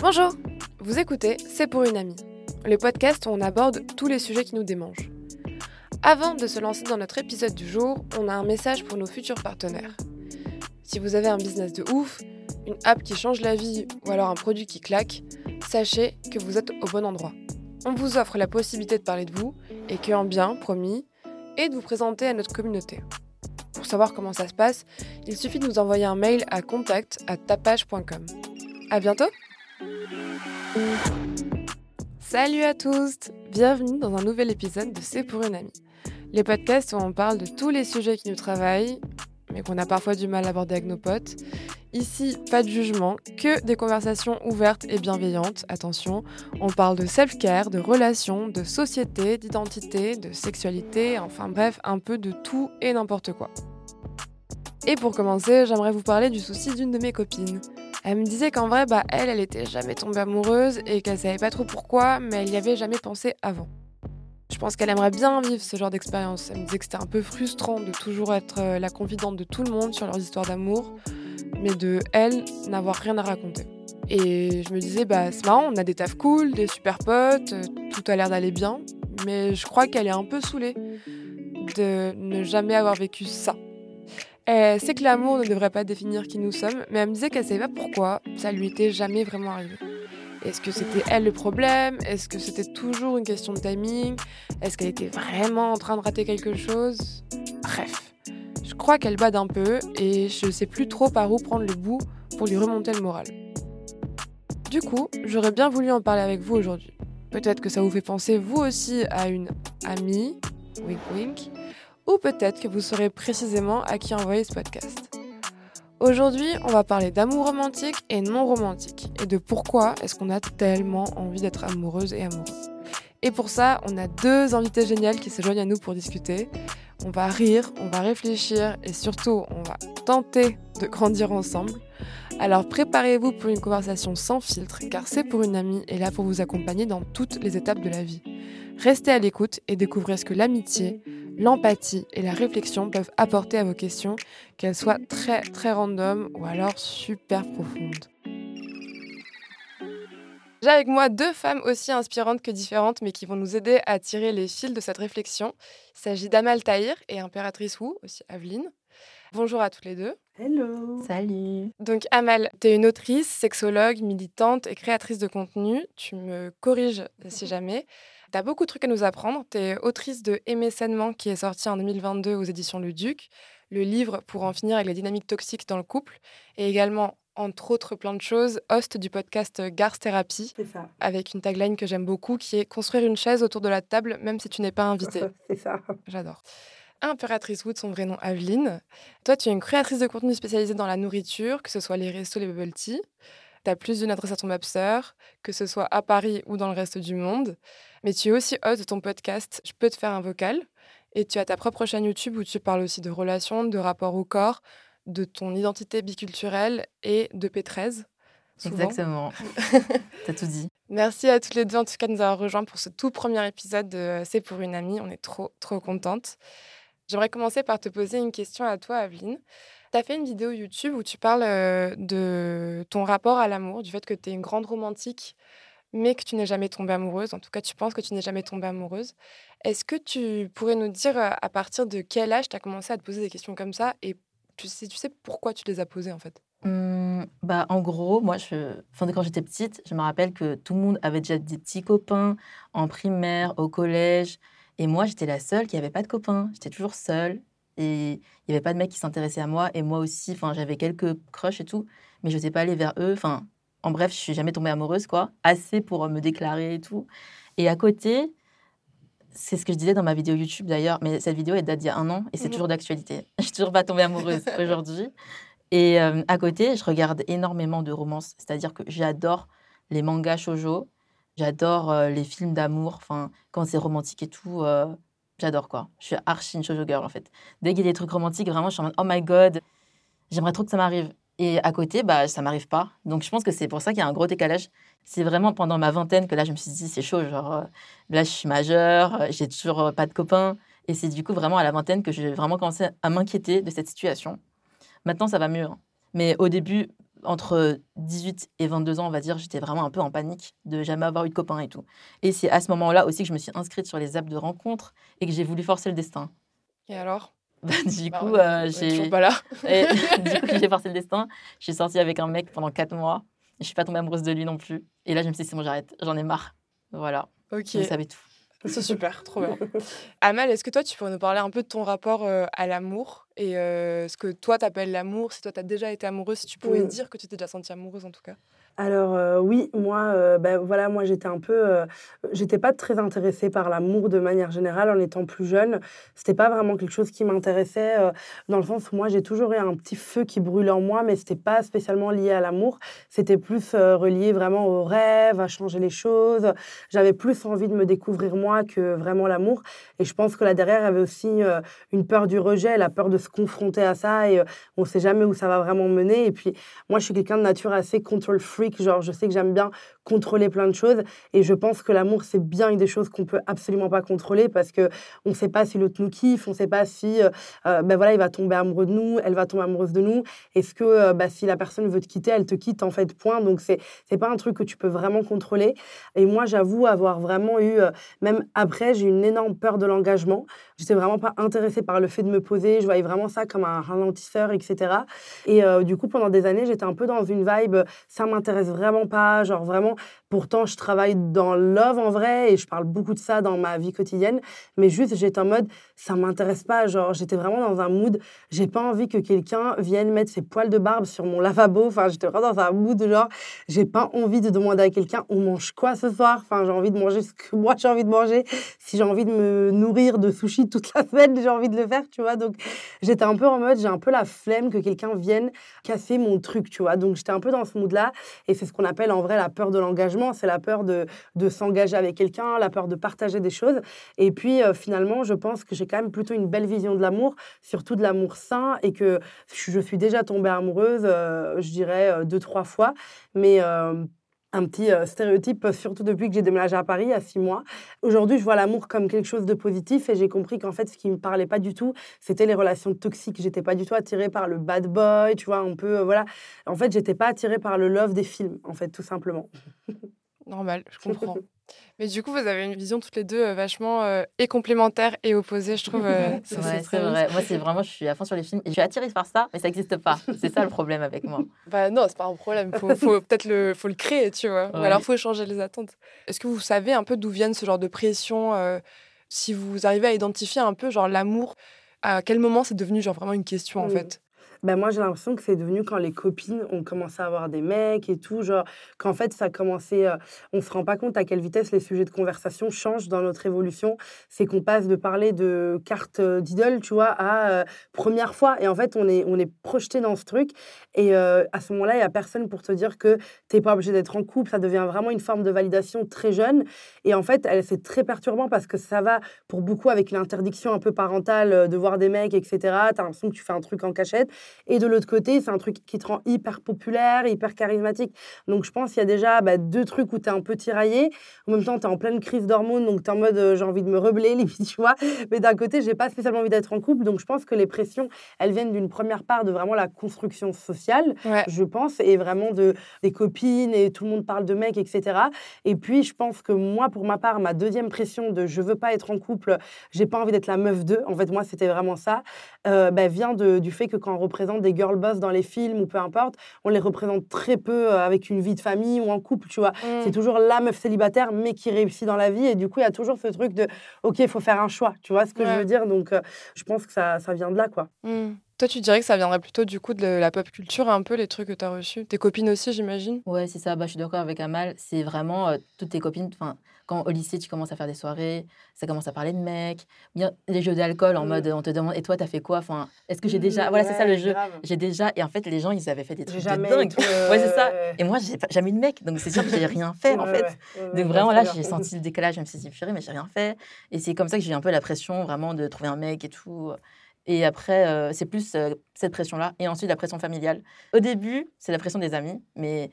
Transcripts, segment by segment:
Bonjour, vous écoutez C'est pour une amie, le podcast où on aborde tous les sujets qui nous démangent. Avant de se lancer dans notre épisode du jour, on a un message pour nos futurs partenaires. Si vous avez un business de ouf, une app qui change la vie ou alors un produit qui claque, sachez que vous êtes au bon endroit. On vous offre la possibilité de parler de vous et que en bien, promis, et de vous présenter à notre communauté. Pour savoir comment ça se passe, il suffit de nous envoyer un mail à contact à tapage.com. À bientôt! Salut à tous Bienvenue dans un nouvel épisode de C'est pour une amie. Les podcasts où on parle de tous les sujets qui nous travaillent, mais qu'on a parfois du mal à aborder avec nos potes. Ici, pas de jugement, que des conversations ouvertes et bienveillantes. Attention, on parle de self-care, de relations, de société, d'identité, de sexualité, enfin bref, un peu de tout et n'importe quoi. Et pour commencer, j'aimerais vous parler du souci d'une de mes copines. Elle me disait qu'en vrai, bah, elle, elle était jamais tombée amoureuse et qu'elle savait pas trop pourquoi, mais elle y avait jamais pensé avant. Je pense qu'elle aimerait bien vivre ce genre d'expérience. Elle me disait que c'était un peu frustrant de toujours être euh, la confidente de tout le monde sur leurs histoires d'amour, mais de elle n'avoir rien à raconter. Et je me disais, bah c'est marrant, on a des tafs cool, des super potes, euh, tout a l'air d'aller bien, mais je crois qu'elle est un peu saoulée de ne jamais avoir vécu ça. Elle sait que l'amour ne devrait pas définir qui nous sommes, mais elle me disait qu'elle savait pas pourquoi ça lui était jamais vraiment arrivé. Est-ce que c'était elle le problème? Est-ce que c'était toujours une question de timing? Est-ce qu'elle était vraiment en train de rater quelque chose? Bref, je crois qu'elle bade un peu et je sais plus trop par où prendre le bout pour lui remonter le moral. Du coup, j'aurais bien voulu en parler avec vous aujourd'hui. Peut-être que ça vous fait penser vous aussi à une amie, wink wink, ou peut-être que vous saurez précisément à qui envoyer ce podcast. Aujourd'hui, on va parler d'amour romantique et non romantique, et de pourquoi est-ce qu'on a tellement envie d'être amoureuse et amoureux. Et pour ça, on a deux invités géniales qui se joignent à nous pour discuter. On va rire, on va réfléchir et surtout, on va tenter de grandir ensemble. Alors préparez-vous pour une conversation sans filtre, car c'est pour une amie et là pour vous accompagner dans toutes les étapes de la vie. Restez à l'écoute et découvrez ce que l'amitié, l'empathie et la réflexion peuvent apporter à vos questions, qu'elles soient très très random ou alors super profondes. J'ai avec moi deux femmes aussi inspirantes que différentes, mais qui vont nous aider à tirer les fils de cette réflexion. Il s'agit d'Amal Tahir et Impératrice Wu, aussi Aveline. Bonjour à toutes les deux. Hello. Salut. Donc Amal, tu es une autrice, sexologue, militante et créatrice de contenu. Tu me corriges si jamais. Tu as beaucoup de trucs à nous apprendre. Tu es autrice de Aimer sainement qui est sorti en 2022 aux éditions Le Duc, le livre pour en finir avec les dynamiques toxiques dans le couple, et également, entre autres plein de choses, host du podcast Garce Thérapie, C'est ça. avec une tagline que j'aime beaucoup qui est Construire une chaise autour de la table, même si tu n'es pas invité. C'est ça. J'adore. Impératrice Wood, son vrai nom Aveline. Toi, tu es une créatrice de contenu spécialisée dans la nourriture, que ce soit les restos, les bubble tea. Tu as plus d'une adresse à ton Mapster, que ce soit à Paris ou dans le reste du monde. Mais tu es aussi hôte de ton podcast Je peux te faire un vocal. Et tu as ta propre chaîne YouTube où tu parles aussi de relations, de rapport au corps, de ton identité biculturelle et de P13. souvent. Exactement. T'as tout dit. Merci à toutes les deux en tout cas de nous avoir rejoints pour ce tout premier épisode de C'est pour une amie. On est trop, trop contente. J'aimerais commencer par te poser une question à toi, Aveline. Tu as fait une vidéo YouTube où tu parles euh, de ton rapport à l'amour, du fait que tu es une grande romantique, mais que tu n'es jamais tombée amoureuse. En tout cas, tu penses que tu n'es jamais tombée amoureuse. Est-ce que tu pourrais nous dire à partir de quel âge tu as commencé à te poser des questions comme ça et tu sais, pourquoi tu les as posées en fait? Hum, bah, en gros, moi, je... enfin, quand j'étais petite, je me rappelle que tout le monde avait déjà des petits copains en primaire, au collège. Et moi, j'étais la seule qui n'avait pas de copains. J'étais toujours seule. Et il n'y avait pas de mec qui s'intéressait à moi. Et moi aussi, j'avais quelques crushs et tout. Mais je n'osais pas aller vers eux. Enfin, en bref, je suis jamais tombée amoureuse, quoi. Assez pour euh, me déclarer et tout. Et à côté, c'est ce que je disais dans ma vidéo YouTube d'ailleurs, mais cette vidéo, elle date d'il y a un an et c'est Mhm. toujours d'actualité. Je suis toujours pas tombée amoureuse aujourd'hui. Et euh, à côté, je regarde énormément de romances. C'est-à-dire que j'adore les mangas shoujo. J'adore euh, les films d'amour. Enfin, quand c'est romantique et tout, euh, j'adore quoi. Je suis archi une shoujo girl en fait. Dès qu'il y a des trucs romantiques, vraiment, je suis en mode oh my god, j'aimerais trop que ça m'arrive. Et à côté, bah, ça m'arrive pas. Donc je pense que c'est pour ça qu'il y a un gros décalage. C'est vraiment pendant ma vingtaine que là, je me suis dit, c'est chaud. Genre, euh, là, je suis majeure, euh, j'ai toujours euh, pas de copains. Et c'est du coup vraiment à la vingtaine que j'ai vraiment commencé à m'inquiéter de cette situation. Maintenant, ça va mieux. hein. Mais au début, entre 18 et 22 ans, on va dire, j'étais vraiment un peu en panique de jamais avoir eu de copain et tout. Et c'est à ce moment-là aussi que je me suis inscrite sur les apps de rencontres et que j'ai voulu forcer le destin. Et alors? Bah, du Bah, coup, euh, j'ai pas là. et du coup, j'ai forcé le destin. Je suis sortie avec un mec pendant 4 mois. Je suis pas tombée amoureuse de lui non plus. Et là, je me suis dit, c'est bon, j'arrête. J'en ai marre. Voilà. Ok, Vous savez tout. c'est super, trop bien. Amal, est-ce que toi, tu pourrais nous parler un peu de ton rapport euh, à l'amour et euh, ce que toi, t'appelles l'amour Si toi, t'as déjà été amoureuse, si tu pouvais dire que tu t'es déjà sentie amoureuse en tout cas? Alors euh, oui, moi, euh, ben, voilà, moi j'étais un peu, euh, j'étais pas très intéressée par l'amour de manière générale en étant plus jeune. C'était pas vraiment quelque chose qui m'intéressait dans le sens où moi j'ai toujours eu un petit feu qui brûlait en moi, mais c'était pas spécialement lié à l'amour. C'était plus relié vraiment au rêve, à changer les choses. J'avais plus envie de me découvrir moi que vraiment l'amour. Et je pense que là derrière il y avait aussi une peur du rejet, la peur de se confronter à ça et on sait jamais où ça va vraiment mener. Et puis moi, je suis quelqu'un de nature assez control Genre, je sais que j'aime bien contrôler plein de choses. Et je pense que l'amour, c'est bien une des choses qu'on peut absolument pas contrôler parce que on sait pas si l'autre nous kiffe, on sait pas si, euh, euh, ben voilà, il va tomber amoureux de nous, elle va tomber amoureuse de nous. Est-ce que, euh, bah, si la personne veut te quitter, elle te quitte en fait, point. Donc, c'est, c'est pas un truc que tu peux vraiment contrôler. Et moi, j'avoue avoir vraiment eu, euh, même après, j'ai une énorme peur de l'engagement. J'étais vraiment pas intéressée par le fait de me poser. Je voyais vraiment ça comme un ralentisseur, etc. Et du coup, pendant des années, j'étais un peu dans une vibe, ça m'intéresse vraiment pas, genre vraiment. Pourtant, je travaille dans love en vrai et je parle beaucoup de ça dans ma vie quotidienne, mais juste, j'étais en mode, ça m'intéresse pas. Genre, j'étais vraiment dans un mood, j'ai pas envie que quelqu'un vienne mettre ses poils de barbe sur mon lavabo. Enfin, j'étais vraiment dans un mood, genre, j'ai pas envie de demander à quelqu'un, on mange quoi ce soir? Enfin, j'ai envie de manger ce que moi j'ai envie de manger. Si j'ai envie de me nourrir de sushi toute la semaine, j'ai envie de le faire, tu vois. Donc, j'étais un peu en mode, j'ai un peu la flemme que quelqu'un vienne casser mon truc, tu vois. Donc, j'étais un peu dans ce mood-là. Et c'est ce qu'on appelle en vrai la peur de l'engagement. C'est la peur de, de s'engager avec quelqu'un, la peur de partager des choses. Et puis, euh, finalement, je pense que j'ai quand même plutôt une belle vision de l'amour, surtout de l'amour sain, et que je suis déjà tombée amoureuse, euh, je dirais, euh, deux, trois fois. Mais. Un petit euh, stéréotype, euh, surtout depuis que j'ai déménagé à Paris il y a six mois. Aujourd'hui, je vois l'amour comme quelque chose de positif et j'ai compris qu'en fait, ce qui me parlait pas du tout, c'était les relations toxiques. J'étais pas du tout attirée par le bad boy, tu vois, un peu, euh, voilà. En fait, j'étais pas attirée par le love des films, en fait, tout simplement. Normal, je comprends. Mais du coup, vous avez une vision toutes les deux euh, vachement euh, et complémentaire et opposée, je trouve. euh, c'est bien. vrai. Moi, c'est vraiment, je suis à fond sur les films et je suis attirée par ça, mais ça n'existe pas. C'est ça le problème avec moi. Bah non, c'est pas un problème. Faut, faut peut-être le, faut le créer, tu vois. Ou Ouais. alors faut changer les attentes. Est-ce que vous savez un peu d'où viennent ce genre de pression euh, Si vous arrivez à identifier un peu genre l'amour, à quel moment c'est devenu genre vraiment une question en fait? Ben moi, j'ai l'impression que c'est devenu quand les copines ont commencé à avoir des mecs et tout, genre qu'en fait, ça a commencé. euh, on se rend pas compte à quelle vitesse les sujets de conversation changent dans notre évolution. C'est qu'on passe de parler de carte euh, d'idole, tu vois, à euh, première fois. Et en fait, on est, on est projeté dans ce truc. Et euh, à ce moment-là, il y a personne pour te dire que t'es pas obligé d'être en couple. Ça devient vraiment une forme de validation très jeune. Et en fait, elle- c'est très perturbant parce que ça va pour beaucoup avec l'interdiction un peu parentale de voir des mecs, etc. T'as l'impression que tu fais un truc en cachette. Et de l'autre côté, c'est un truc qui te rend hyper populaire, hyper charismatique. Donc je pense qu'il y a déjà bah, deux trucs où tu es un peu tiraillé. En même temps, tu es en pleine crise d'hormones, donc tu es en mode euh, j'ai envie de me rebeller, limite, tu vois. Mais d'un côté, j'ai pas spécialement envie d'être en couple. Donc je pense que les pressions, elles viennent d'une première part de vraiment la construction sociale, Ouais. je pense, et vraiment de, des copines, et tout le monde parle de mecs, etc. Et puis, je pense que moi, pour ma part, ma deuxième pression de je veux pas être en couple, j'ai pas envie d'être la meuf d'eux. En fait, moi, c'était vraiment ça. euh, bah, vient de- du fait que quand on représente des girl boss dans les films ou peu importe, on les représente très peu euh, avec une vie de famille ou en couple, tu vois. Mm. C'est toujours la meuf célibataire, mais qui réussit dans la vie. Et du coup, il y a toujours ce truc de, OK, il faut faire un choix. Tu vois ce que je veux dire? Donc, euh, je pense que ça, ça vient de là, quoi. Mm. Toi, tu dirais que ça viendrait plutôt du coup de la pop culture, un peu les trucs que tu as reçus? Tes copines aussi, j'imagine? Ouais, c'est ça. Bah, je suis d'accord avec Amal. C'est vraiment euh, toutes tes copines. Enfin, quand au lycée, tu commences à faire des soirées, ça commence à parler de mecs. Bien, les jeux d'alcool en mode, on te demande, et toi, t'as fait quoi? Enfin, est-ce que j'ai déjà. Voilà, c'est ça le jeu. J'ai déjà. Et en fait, les gens, ils avaient fait des trucs de dingue. euh, Ouais, c'est ça. Et moi, j'ai jamais eu de mec. Donc, c'est sûr que j'ai rien fait, en fait. Donc vraiment là, j'ai senti le décalage, je me suis dit, purée, mais j'ai rien fait. Et c'est comme ça que j'ai eu un peu la pression vraiment de trouver un mec et tout. Et après, euh, c'est plus euh, cette pression-là. Et ensuite, la pression familiale. Au début, c'est la pression des amis, mais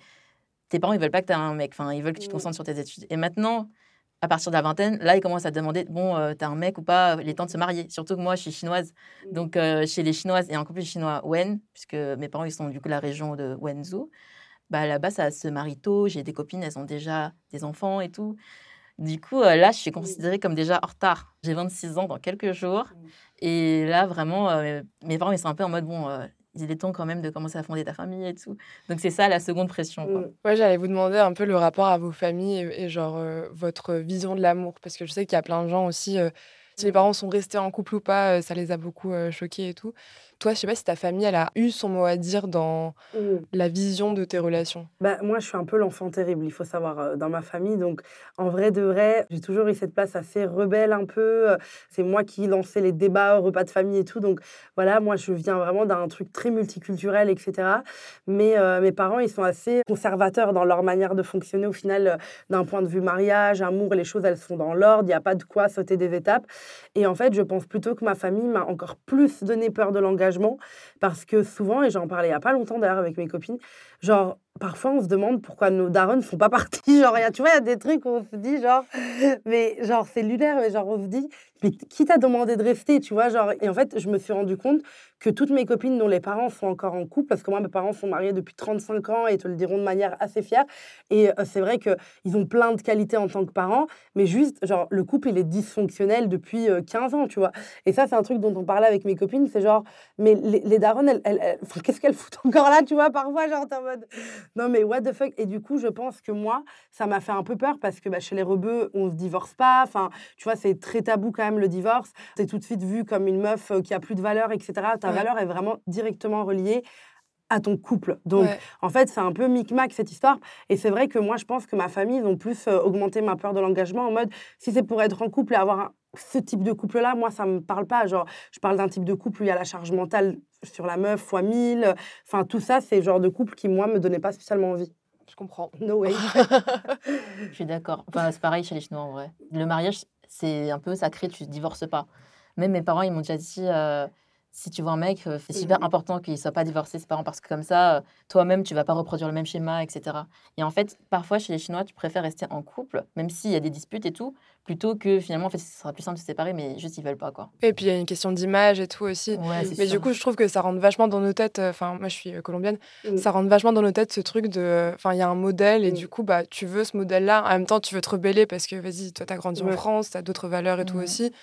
tes parents, ils veulent pas que tu aies un mec. Enfin, ils veulent que tu te Mm. concentres sur tes études. Et maintenant, à partir de la vingtaine, là, ils commencent à demander bon, euh, t'as un mec ou pas Il est temps de se marier. Surtout que moi, je suis chinoise. Mmh. Donc, euh, chez les Chinoises et en couple chinois Wen, puisque mes parents, ils sont du coup la région de Wenzhou, bah, là-bas, ça se marie tôt. J'ai des copines, elles ont déjà des enfants et tout. Du coup, euh, là, je suis considérée comme déjà en retard. J'ai 26 ans dans quelques jours. Mmh. Et là, vraiment, euh, mes parents, ils sont un peu en mode bon, il est temps quand même de commencer à fonder ta famille et tout. Donc, c'est ça la seconde pression. Quoi. Mmh. Ouais, j'allais vous demander un peu le rapport à vos familles et, et genre euh, votre vision de l'amour. Parce que je sais qu'il y a plein de gens aussi, euh, si les parents sont restés en couple ou pas, euh, ça les a beaucoup choqués et tout. Toi, je sais pas si ta famille, elle a eu son mot à dire dans Mmh. la vision de tes relations. Bah, moi, je suis un peu l'enfant terrible, il faut savoir, euh, dans ma famille. Donc, en vrai de vrai, j'ai toujours eu cette place assez rebelle un peu. euh, C'est moi qui lançais les débats au repas de famille et tout. Donc, voilà, moi, je viens vraiment d'un truc très multiculturel, etc. Mais euh, mes parents, ils sont assez conservateurs dans leur manière de fonctionner. Au final, d'un point de vue mariage, amour, les choses, elles sont dans l'ordre. Il n'y a pas de quoi sauter des étapes. Et en fait, je pense plutôt que ma famille m'a encore plus donné peur de l'engagement. Parce que souvent, et j'en parlais il a pas longtemps d'ailleurs avec mes copines, genre, parfois on se demande pourquoi nos darons ne font pas partie. Genre, y a- tu vois, il y a des trucs où on se dit, genre, mais genre, c'est lunaire, mais genre, on se dit, mais qui t'a demandé de rester, tu vois, genre, et en fait, je me suis rendu compte que toutes mes copines dont les parents sont encore en couple, parce que moi, mes parents sont mariés depuis 35 ans et te le diront de manière assez fière, et euh, c'est vrai qu'ils ont plein de qualités en tant que parents, mais juste, genre, le couple, il est dysfonctionnel depuis euh, 15 ans, tu vois. Et ça, c'est un truc dont on parlait avec mes copines, c'est genre, mais les, les darons, elles, qu'est-ce qu'elles foutent encore là, tu vois, parfois, genre, t'es en mode, non, mais what the fuck. Et du coup, je pense que moi, ça m'a fait un peu peur parce que bah, chez les rebeux, on se divorce pas. Enfin, tu vois, c'est très tabou quand même le divorce. T'es tout de suite vu comme une meuf euh, qui a plus de valeur, etc. Ta Ouais. valeur est vraiment directement reliée à ton couple. Donc, Ouais. en fait, c'est un peu micmac cette histoire. Et c'est vrai que moi, je pense que ma famille, ils ont plus euh, augmenté ma peur de l'engagement en mode si c'est pour être en couple et avoir un- ce type de couple-là, moi, ça me parle pas. Genre, je parle d'un type de couple où il y a la charge mentale sur la meuf fois 1000. Enfin, tout ça, c'est le genre de couple qui, moi, me donnait pas spécialement envie. Je comprends. No way. Je suis d'accord. Enfin, c'est pareil chez les Chinois en vrai. Le mariage, c'est un peu sacré, tu ne divorces pas. Même mes parents, ils m'ont déjà dit euh, si tu vois un mec, euh, c'est super Mhm. important qu'il ne soit pas divorcé, ses parents, parce que comme ça, euh, toi-même, tu vas pas reproduire le même schéma, etc. Et en fait, parfois, chez les Chinois, tu préfères rester en couple, même s'il y a des disputes et tout, plutôt que finalement, en fait, ce sera plus simple de se séparer, mais juste, ils veulent pas, quoi. Et puis il y a une question d'image et tout aussi. Ouais, Mais du coup, je trouve que ça rentre vachement dans nos têtes. euh, Enfin, moi, je suis colombienne. Mm. Ça rentre vachement dans nos têtes ce truc de. Enfin, il y a un modèle et Mm. du coup, bah, tu veux ce modèle-là. En même temps, tu veux te rebeller parce que, vas-y, toi, t'as grandi en. France, t'as d'autres valeurs et tout aussi.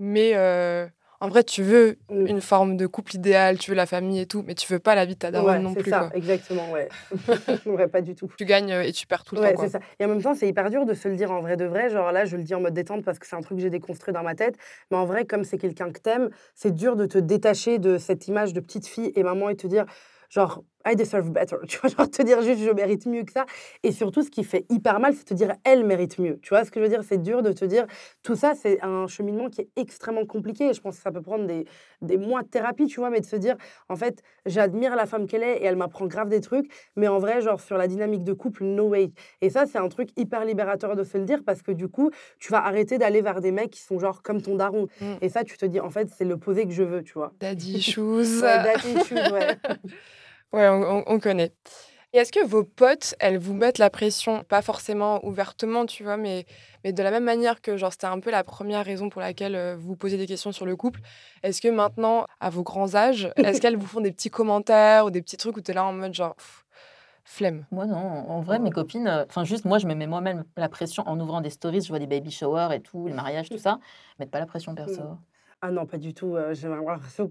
Mais euh, en vrai, tu veux Mm. une forme de couple idéal, tu veux la famille et tout, mais tu veux pas la vie de ta daronne Ouais, non c'est plus. ça, Quoi. exactement, ouais. ouais, pas du tout. Tu gagnes euh, et tu perds tout le Ouais, temps. Quoi. ça. Et en même temps, c'est hyper dur de se le dire en vrai de vrai. Genre là, je le dis en mode détente parce que c'est un truc que j'ai déconstruit dans ma tête. Mais en vrai, comme c'est quelqu'un que t'aimes, c'est dur de te détacher de cette image de petite fille et maman et te dire, genre, I deserve better. Tu vois, genre te dire juste, je mérite mieux que ça. Et surtout, ce qui fait hyper mal, c'est te dire, elle mérite mieux. Tu vois ce que je veux dire? C'est dur de te dire, tout ça, c'est un cheminement qui est extrêmement compliqué. Et je pense que ça peut prendre des, des mois de thérapie, tu vois, mais de se dire, en fait, j'admire la femme qu'elle est et elle m'apprend grave des trucs. Mais en vrai, genre, sur la dynamique de couple, no way. Et ça, c'est un truc hyper libérateur de se le dire parce que du coup, tu vas arrêter d'aller vers des mecs qui sont genre comme ton daron. Mm. Et ça, tu te dis, en fait, c'est l'opposé que je veux, tu vois. Daddy shoes. Ouais, daddy issues, ouais. Ouais, on, on- on connaît. Et est-ce que vos potes, elles vous mettent la pression, pas forcément ouvertement, tu vois, mais, mais de la même manière que genre c'était un peu la première raison pour laquelle euh, vous posez des questions sur le couple, est-ce que maintenant, à vos grands âges, est-ce qu'elles vous font des petits commentaires ou des petits trucs où tu es là en mode genre pff, flemme? Moi, non. En vrai, mes copines, euh, enfin, juste moi, je me mets moi-même la pression en ouvrant des stories. Je vois des baby showers et tout, les mariages, tout ça. Mettre pas la pression perso. Ah non, pas du tout. euh, J'ai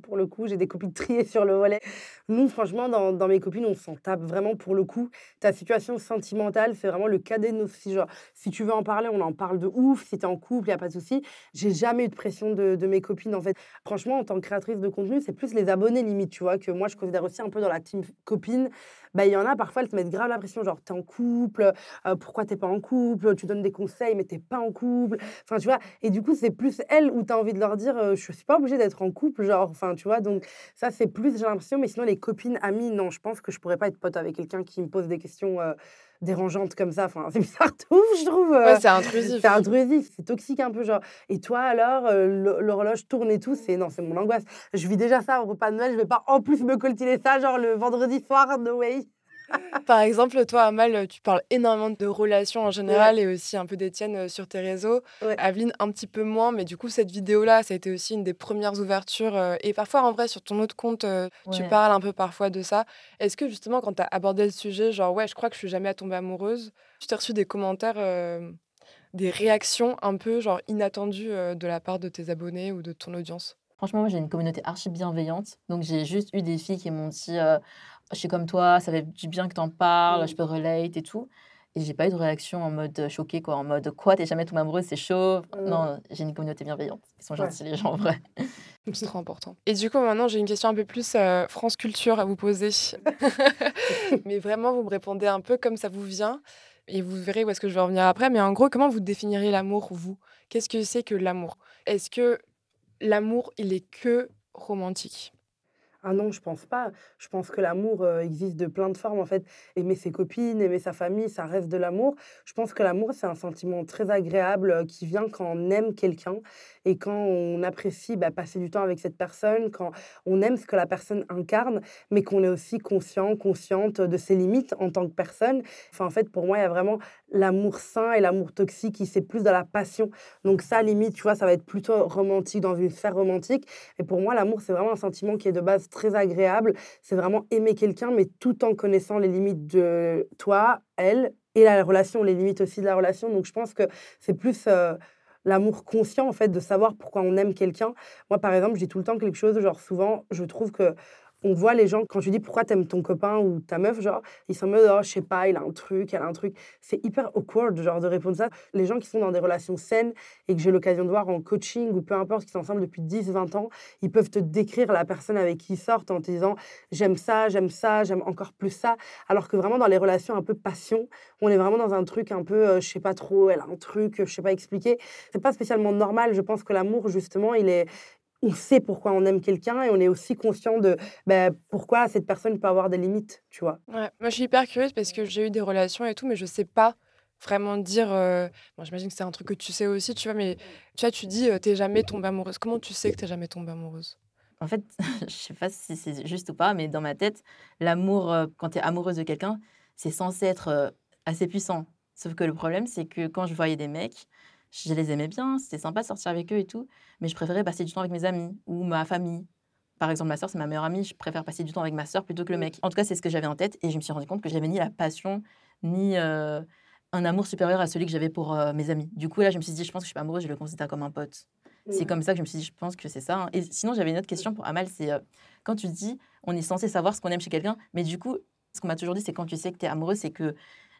pour le coup, j'ai des copines triées sur le volet. Nous, franchement, dans, dans mes copines, on s'en tape vraiment pour le coup. Ta situation sentimentale, c'est vraiment le cadet de nos si, genre, si tu veux en parler, on en parle de ouf. Si t'es en couple, il a pas de souci. J'ai jamais eu de pression de, de mes copines, en fait. Franchement, en tant que créatrice de contenu, c'est plus les abonnés, limite, tu vois, que moi, je considère aussi un peu dans la team copine. Bah, il y en a, parfois, elles te mettent grave la pression, genre, t'es en couple, euh, pourquoi t'es pas en couple, tu donnes des conseils, mais t'es pas en couple. Enfin, tu vois, et du coup, c'est plus elles où t'as envie de leur dire, euh, je suis pas obligée d'être en couple, genre, enfin, tu vois, donc ça, c'est plus, j'ai l'impression, mais sinon, les copines, amies, non, je pense que je pourrais pas être pote avec quelqu'un qui me pose des questions euh, dérangeantes comme ça. Enfin, c'est bizarre, ouf, je trouve. euh, Ouais, c'est intrusif. c'est intrusif, c'est toxique un peu, genre. Et toi, alors, euh, l'horloge tourne et tout, c'est non, c'est mon angoisse. Je vis déjà ça au repas de Noël, je vais pas en plus me coltiner ça, genre le vendredi soir, no way. Par exemple, toi, Amal, tu parles énormément de relations en général et aussi un peu d'Étienne euh, sur tes réseaux. Ouais. Aveline, un petit peu moins, mais du coup, cette vidéo-là, ça a été aussi une des premières ouvertures. euh, et parfois, en vrai, sur ton autre compte, euh, tu parles un peu parfois de ça. Est-ce que justement, quand tu as abordé le sujet, genre, ouais, je crois que je suis jamais tombée amoureuse, tu t'es reçu des commentaires, euh, des réactions un peu, genre, inattendues de la part de tes abonnés ou de ton audience? Franchement, moi, j'ai une communauté archi bienveillante. Donc, j'ai juste eu des filles qui m'ont dit Je suis comme toi, ça fait du bien que t'en parles, Mm. je peux relate et tout. Et j'ai pas eu de réaction en mode euh, choquée, quoi. En mode Quoi, t'es jamais tombée amoureuse, c'est chaud. Mm. Non, j'ai une communauté bienveillante. Ils sont Ouais. gentils, les gens, en vrai. C'est trop important. Et du coup, maintenant, j'ai une question un peu plus euh, France Culture à vous poser. mais vraiment, vous me répondez un peu comme ça vous vient. Et vous verrez où est-ce que je vais revenir après. Mais en gros, comment vous définiriez l'amour, vous? Qu'est-ce que c'est que l'amour? Est-ce que l'amour, il est que romantique? Ah non, je pense pas. Je pense que l'amour euh, existe de plein de formes. En fait, aimer ses copines, aimer sa famille, ça reste de l'amour. Je pense que l'amour, c'est un sentiment très agréable euh, qui vient quand on aime quelqu'un et quand on apprécie bah, passer du temps avec cette personne, quand on aime ce que la personne incarne, mais qu'on est aussi conscient, consciente de ses limites en tant que personne. Enfin, en fait, pour moi, il y a vraiment l'amour sain et l'amour toxique qui c'est plus de la passion. Donc ça, limite, tu vois, ça va être plutôt romantique dans une sphère romantique. Et pour moi, l'amour, c'est vraiment un sentiment qui est de base très agréable. C'est vraiment aimer quelqu'un, mais tout en connaissant les limites de toi, elle, et la relation, les limites aussi de la relation. Donc je pense que c'est plus euh, l'amour conscient, en fait, de savoir pourquoi on aime quelqu'un. Moi, par exemple, je dis tout le temps quelque chose, genre souvent, je trouve que on voit les gens, quand tu dis pourquoi t'aimes ton copain ou ta meuf, genre, ils sont en mode, oh, je sais pas, il a un truc, elle a un truc. C'est hyper awkward, genre, de répondre ça. Les gens qui sont dans des relations saines et que j'ai l'occasion de voir en coaching ou peu importe, qui sont ensemble depuis 10, 20 ans, ils peuvent te décrire la personne avec qui ils sortent en te disant, j'aime ça, j'aime ça, j'aime encore plus ça. Alors que vraiment, dans les relations un peu passion, on est vraiment dans un truc un peu, euh, je sais pas trop, elle a un truc, je sais pas expliquer. C'est pas spécialement normal. Je pense que l'amour, justement, il est on sait pourquoi on aime quelqu'un et on est aussi conscient de ben, pourquoi cette personne peut avoir des limites, tu vois. Ouais, moi, je suis hyper curieuse parce que j'ai eu des relations et tout, mais je sais pas vraiment dire. euh, Bon, j'imagine que c'est un truc que tu sais aussi, tu vois, mais tu vois, tu dis, euh, t'es jamais tombée amoureuse. Comment tu sais que t'es jamais tombée amoureuse? En fait, je sais pas si c'est juste ou pas, mais dans ma tête, l'amour, euh, quand tu es amoureuse de quelqu'un, c'est censé être euh, assez puissant. Sauf que le problème, c'est que quand je voyais des mecs, je les aimais bien, c'était sympa de sortir avec eux et tout, mais je préférais passer du temps avec mes amis ou ma famille. Par exemple, ma soeur, c'est ma meilleure amie, je préfère passer du temps avec ma soeur plutôt que le mec. En tout cas, c'est ce que j'avais en tête et je me suis rendu compte que j'avais ni la passion, ni euh, un amour supérieur à celui que j'avais pour euh, mes amis. Du coup, là, je me suis dit, je pense que je suis pas amoureuse, je le considère comme un pote. C'est comme ça que je me suis dit, je pense que c'est ça. hein. Et sinon, j'avais une autre question pour Amal, c'est euh, quand tu dis, on est censé savoir ce qu'on aime chez quelqu'un, mais du coup, ce qu'on m'a toujours dit, c'est quand tu sais que tu es amoureuse, c'est que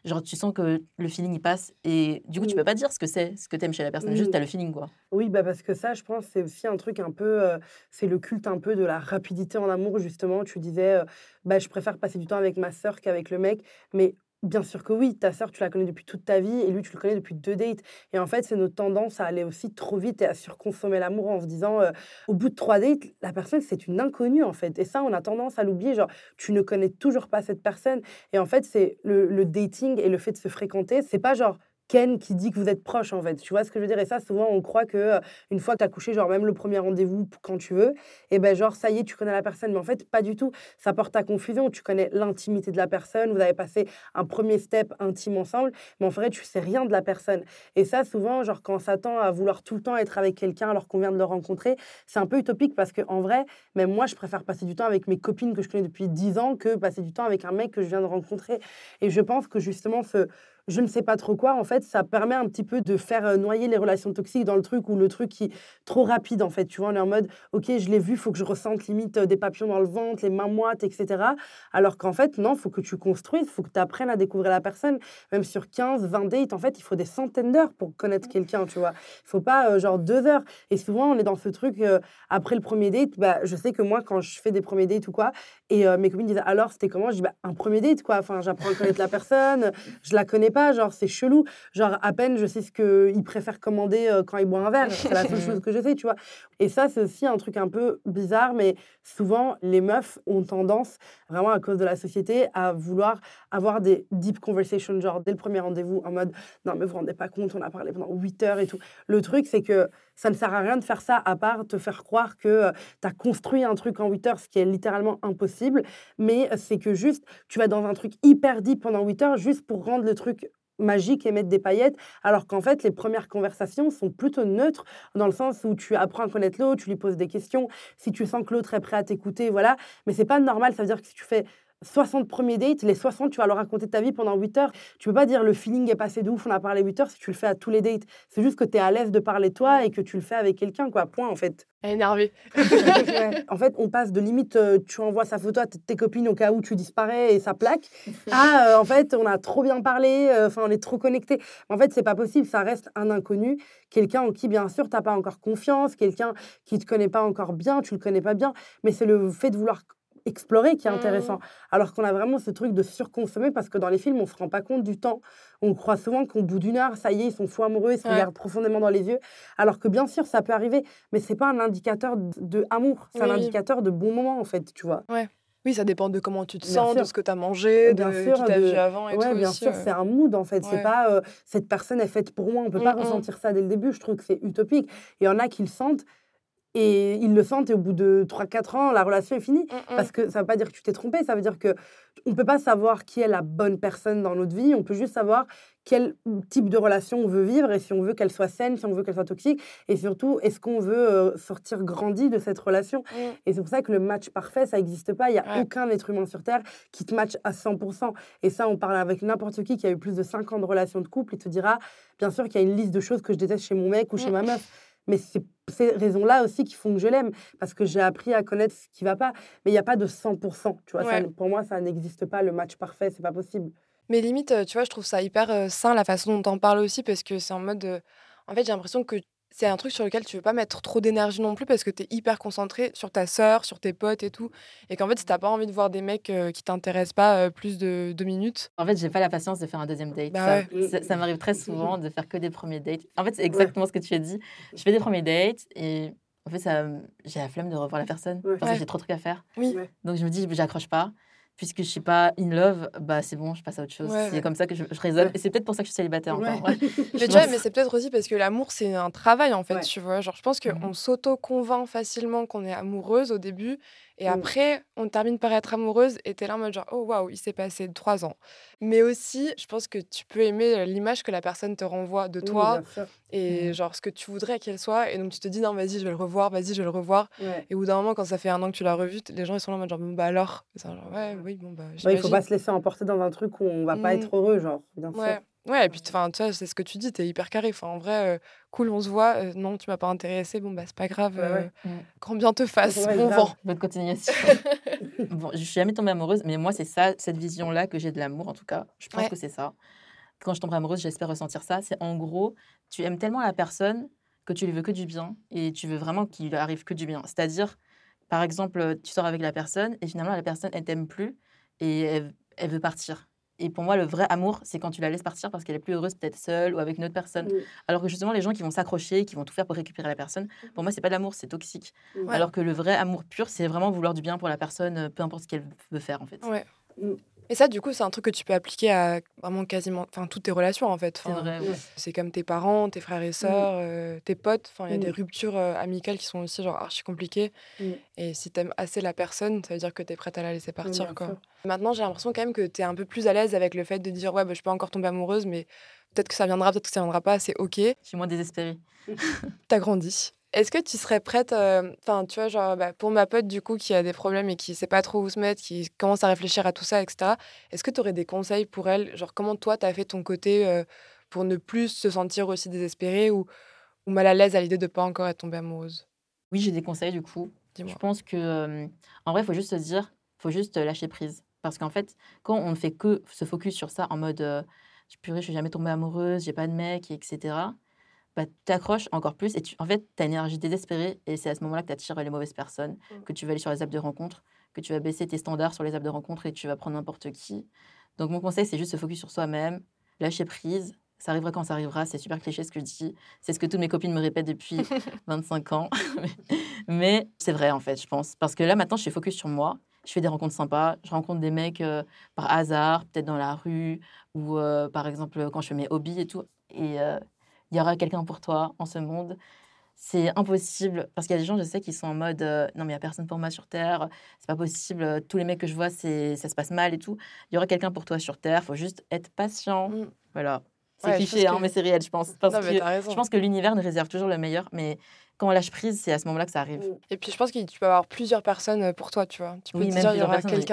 genre tu sens que le feeling il passe et du coup, tu Mm. peux pas dire ce que c'est, ce que tu aimes chez la personne, juste Mm. tu as le feeling quoi. Oui, bah parce que ça, je pense, c'est aussi un truc un peu, euh, c'est le culte un peu de la rapidité en amour, justement. Tu disais, euh, bah, je préfère passer du temps avec ma sœur qu'avec le mec, mais bien sûr que oui, ta sœur, tu la connais depuis toute ta vie et lui, tu le connais depuis deux dates. Et en fait, c'est notre tendance à aller aussi trop vite et à surconsommer l'amour en se disant, au bout de trois dates, la personne, c'est une inconnue, en fait. Et ça, on a tendance à l'oublier, genre, tu ne connais toujours pas cette personne. Et en fait, c'est le, le dating et le fait de se fréquenter, c'est pas genre, Ken qui dit que vous êtes proche en fait. Tu vois ce que je veux dire? Et ça, souvent, on croit que euh, une fois que tu as couché, genre même le premier rendez-vous quand tu veux, et ben genre ça y est, tu connais la personne. Mais en fait, pas du tout. Ça porte à confusion. Tu connais l'intimité de la personne. Vous avez passé un premier step intime ensemble, mais en vrai, tu sais rien de la personne. Et ça, souvent, genre quand on s'attend à vouloir tout le temps être avec quelqu'un alors qu'on vient de le rencontrer, c'est un peu utopique parce que en vrai, même moi, je préfère passer du temps avec mes copines que je connais depuis 10 ans que passer du temps avec un mec que je viens de rencontrer. Et je pense que justement, ce je ne sais pas trop quoi, en fait, ça permet un petit peu de faire euh, noyer les relations toxiques dans le truc ou le truc qui est trop rapide, en fait. Tu vois, on est en mode, OK, je l'ai vu, faut que je ressente limite euh, des papillons dans le ventre, les mains moites, etc. Alors qu'en fait, non, faut que tu construises, faut que tu apprennes à découvrir la personne. Même sur 15, 20 dates, en fait, il faut des centaines d'heures pour connaître quelqu'un, tu vois. Il faut pas, euh, genre, deux heures. Et souvent, on est dans ce truc, euh, après le premier date, bah, je sais que moi, quand je fais des premiers dates ou quoi, et euh, mes copines disent, alors, c'était comment? Je dis, bah, un premier date, quoi. Enfin, j'apprends à connaître la personne, je la connais pas, genre, c'est chelou. Genre, à peine, je sais ce qu'il préfère commander euh, quand il boit un verre. C'est la seule chose que je sais, tu vois. Et ça, c'est aussi un truc un peu bizarre, mais souvent, les meufs ont tendance, vraiment à cause de la société, à vouloir avoir des deep conversations, genre, dès le premier rendez-vous, en mode, non, mais vous vous rendez pas compte, on a parlé pendant 8 heures et tout. Le truc, c'est que Ça ne sert à rien de faire ça à part te faire croire que tu as construit un truc en 8 heures, ce qui est littéralement impossible. Mais c'est que juste, tu vas dans un truc hyper deep pendant 8 heures juste pour rendre le truc magique et mettre des paillettes, alors qu'en fait, les premières conversations sont plutôt neutres, dans le sens où tu apprends à connaître l'autre, tu lui poses des questions, si tu sens que l'autre est prêt à t'écouter, voilà. Mais c'est pas normal, ça veut dire que si tu fais 60 premiers dates, les 60, tu vas leur raconter ta vie pendant 8 heures. Tu peux pas dire le feeling est passé de ouf, on a parlé 8 heures si tu le fais à tous les dates. C'est juste que tu es à l'aise de parler toi et que tu le fais avec quelqu'un, quoi. Point, en fait. Énervé. En fait, on passe de limite, euh, tu envoies sa photo à tes copines au cas où tu disparais et ça plaque, à euh, en fait, on a trop bien parlé, euh, enfin, on est trop connectés. En fait, c'est pas possible, ça reste un inconnu, quelqu'un en qui, bien sûr, t'as pas encore confiance, quelqu'un qui te connaît pas encore bien, tu le connais pas bien, mais c'est le fait de vouloir explorer qui est intéressant. Mmh. Alors qu'on a vraiment ce truc de surconsommer parce que dans les films, on se rend pas compte du temps. On croit souvent qu'au bout d'une heure, ça y est, ils sont fous amoureux, ils se regardent profondément dans les yeux. Alors que bien sûr, ça peut arriver, mais c'est pas un indicateur de amour, c'est un indicateur de bon moment en fait, tu vois. Ouais. Oui, ça dépend de comment tu te sens, de ce que tu as mangé, bien de sûr, qui t'a vu avant et ouais, bien sûr, c'est un mood en fait. C'est pas euh, cette personne est faite pour moi. On peut pas mmh, mmh. ressentir ça dès le début. Je trouve que c'est utopique. Il y en a qui le sentent et ils le sentent et au bout de 3-4 ans, la relation est finie. Mmh, mmh. Parce que ça ne veut pas dire que tu t'es trompé, ça veut dire que on ne peut pas savoir qui est la bonne personne dans notre vie, on peut juste savoir quel type de relation on veut vivre et si on veut qu'elle soit saine, si on veut qu'elle soit toxique et surtout est-ce qu'on veut euh, sortir grandi de cette relation? Mmh. Et c'est pour ça que le match parfait, ça n'existe pas. Il n'y a aucun être humain sur Terre qui te matche à 100%. Et ça, on parle avec n'importe qui qui a eu plus de 5 ans de relation de couple, il te dira, bien sûr qu'il y a une liste de choses que je déteste chez mon mec ou chez ma meuf mais c'est ces raisons-là aussi qui font que je l'aime, parce que j'ai appris à connaître ce qui va pas. Mais il n'y a pas de 100%, tu vois. pour moi, ça n'existe pas, le match parfait, c'est pas possible. Mais limite, tu vois, je trouve ça hyper sain la façon dont on parles aussi, parce que c'est en mode... En fait, j'ai l'impression que c'est un truc sur lequel tu veux pas mettre trop d'énergie non plus parce que tu es hyper concentré sur ta sœur, sur tes potes et tout. Et qu'en fait, si t'as pas envie de voir des mecs euh, qui t'intéressent pas euh, plus de deux minutes. En fait, j'ai pas la patience de faire un deuxième date. Bah ça, m'arrive très souvent de faire que des premiers dates. En fait, c'est exactement ce que tu as dit. Je fais des premiers dates et en fait, j'ai la flemme de revoir la personne parce que j'ai trop de trucs à faire. Oui. Donc je me dis, j'accroche pas puisque je suis pas in love, bah c'est bon, je passe à autre chose. c'est comme ça que je, je raisonne. Et c'est peut-être pour ça que je suis célibataire encore. mais tu vois, mais c'est peut-être aussi parce que l'amour, c'est un travail en fait, tu vois. Genre, je pense qu'on mmh s'auto-convainc facilement qu'on est amoureuse au début. Et mmh. après, on termine par être amoureuse et t'es là en mode genre, oh waouh, il s'est passé trois ans. Mais aussi, je pense que tu peux aimer l'image que la personne te renvoie de toi et mmh. genre ce que tu voudrais qu'elle soit. Et donc tu te dis, non, vas-y, je vais le revoir, vas-y, je vais le revoir. Et au bout d'un moment, quand ça fait un an que tu l'as revu, les gens ils sont là en mode genre, bon, bah alors? Genre, ouais, oui, bon, bah. il faut pas se laisser emporter dans un truc où on va pas être heureux, genre, bien sûr. Ouais, et puis, enfin, tu vois, c'est ce que tu dis, tu es hyper carré. Enfin, en vrai, cool, on se voit. non, tu m'as pas intéressé. Bon, bah, c'est pas grave. Bien te fasse. bon vent. Bonne continuation. bon, je suis jamais tombée amoureuse, mais moi, c'est ça, cette vision-là que j'ai de l'amour, en tout cas. Je pense que c'est ça. Quand je tombe amoureuse, j'espère ressentir ça. C'est en gros, tu aimes tellement la personne que tu lui veux que du bien et tu veux vraiment qu'il lui arrive que du bien. C'est-à-dire, par exemple, tu sors avec la personne et finalement, la personne, elle t'aime plus et elle veut partir. Et pour moi, le vrai amour, c'est quand tu la laisses partir parce qu'elle est plus heureuse peut-être seule ou avec une autre personne. Alors que justement, les gens qui vont s'accrocher, qui vont tout faire pour récupérer la personne, pour moi, c'est pas de l'amour, c'est toxique. Alors que le vrai amour pur, c'est vraiment vouloir du bien pour la personne, peu importe ce qu'elle veut faire en fait. Ouais. Mm. Et ça, du coup, c'est un truc que tu peux appliquer à vraiment quasiment, enfin, toutes tes relations en fait. c'est vrai. C'est comme tes parents, tes frères et mmh. sœurs, euh, tes potes. Enfin, il y a des mmh. ruptures euh, amicales qui sont aussi genre archi compliquées. Mmh. Et si t'aimes assez la personne, ça veut dire que t'es prête à la laisser partir. Quoi. Maintenant, j'ai l'impression quand même que t'es un peu plus à l'aise avec le fait de dire ouais, bah, je peux encore tomber amoureuse, mais peut-être que ça viendra, peut-être que ça viendra pas. C'est ok. Je suis moins désespérée. T'as grandi. Est-ce que tu serais prête, euh, enfin, tu vois, genre, bah, pour ma pote, du coup, qui a des problèmes et qui sait pas trop où se mettre, qui commence à réfléchir à tout ça, etc., est-ce que tu aurais des conseils pour elle? Genre, comment toi, tu as fait ton côté euh, pour ne plus se sentir aussi désespérée ou, ou mal à l'aise à l'idée de pas encore être tombée amoureuse? Oui, j'ai des conseils, du coup. Je pense que, euh, en vrai, il faut juste se dire, faut juste lâcher prise. Parce qu'en fait, quand on ne fait que se focus sur ça en mode, purée, je suis jamais tombée amoureuse, j'ai pas de mec, etc., bah, t'accroches encore plus et tu, en fait, tu as une énergie désespérée et c'est à ce moment-là que tu attires les mauvaises personnes, mmh. que tu vas aller sur les apps de rencontre, que tu vas baisser tes standards sur les apps de rencontre et tu vas prendre n'importe qui. Donc mon conseil, c'est juste se focus sur soi-même, lâcher prise. Ça arrivera quand ça arrivera, c'est super cliché ce que je dis. C'est ce que toutes mes copines me répètent depuis 25 ans. Mais c'est vrai en fait, je pense. Parce que là maintenant, je suis focus sur moi. Je fais des rencontres sympas. Je rencontre des mecs euh, par hasard, peut-être dans la rue, ou euh, par exemple quand je fais mes hobbies et tout. Et euh, il y aura quelqu'un pour toi en ce monde. c'est impossible. Parce qu'il y a des gens, je sais, qui sont en mode euh, non, mais il n'y a personne pour moi sur Terre, c'est pas possible. euh, Tous les mecs que je vois, c'est ça se passe mal et tout. Il y aura quelqu'un pour toi sur Terre, faut juste être patient. Mm. Voilà. C'est Ouais, cliché, hein, que- mais c'est réel, je pense. Parce Non, mais que je pense que l'univers nous réserve toujours le meilleur, mais quand on lâche prise, c'est à ce moment-là que ça arrive. Et puis je pense que tu peux avoir plusieurs personnes euh, pour toi, tu vois. Tu peux Oui, te dire, il y aura oui.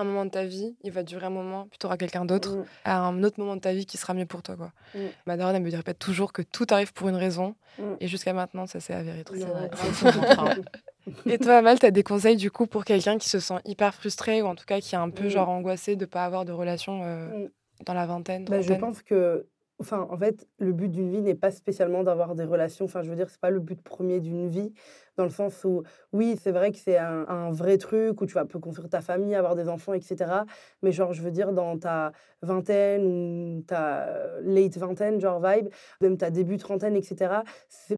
Un moment de ta vie, il va durer un moment, puis tu auras quelqu'un d'autre Mm. à un autre moment de ta vie qui sera mieux pour toi. Quoi. Mm. Ma daronne, elle me répète toujours que tout arrive pour une raison, Mm. et jusqu'à maintenant, ça s'est avéré très vrai. Et toi, Amal, tu as des conseils du coup pour quelqu'un qui se sent hyper frustré, ou en tout cas qui est un peu Mm. genre angoissé de ne pas avoir de relation euh, dans la vingtaine, Bah, je pense que, enfin, en fait, le but d'une vie n'est pas spécialement d'avoir des relations. Enfin, je veux dire, c'est pas le but premier d'une vie, dans le sens où, oui, c'est vrai que c'est un, un vrai truc où tu vas peux construire ta famille, avoir des enfants, etc. Mais genre, je veux dire, dans ta vingtaine ou ta late vingtaine, genre vibe, même ta début trentaine, etc.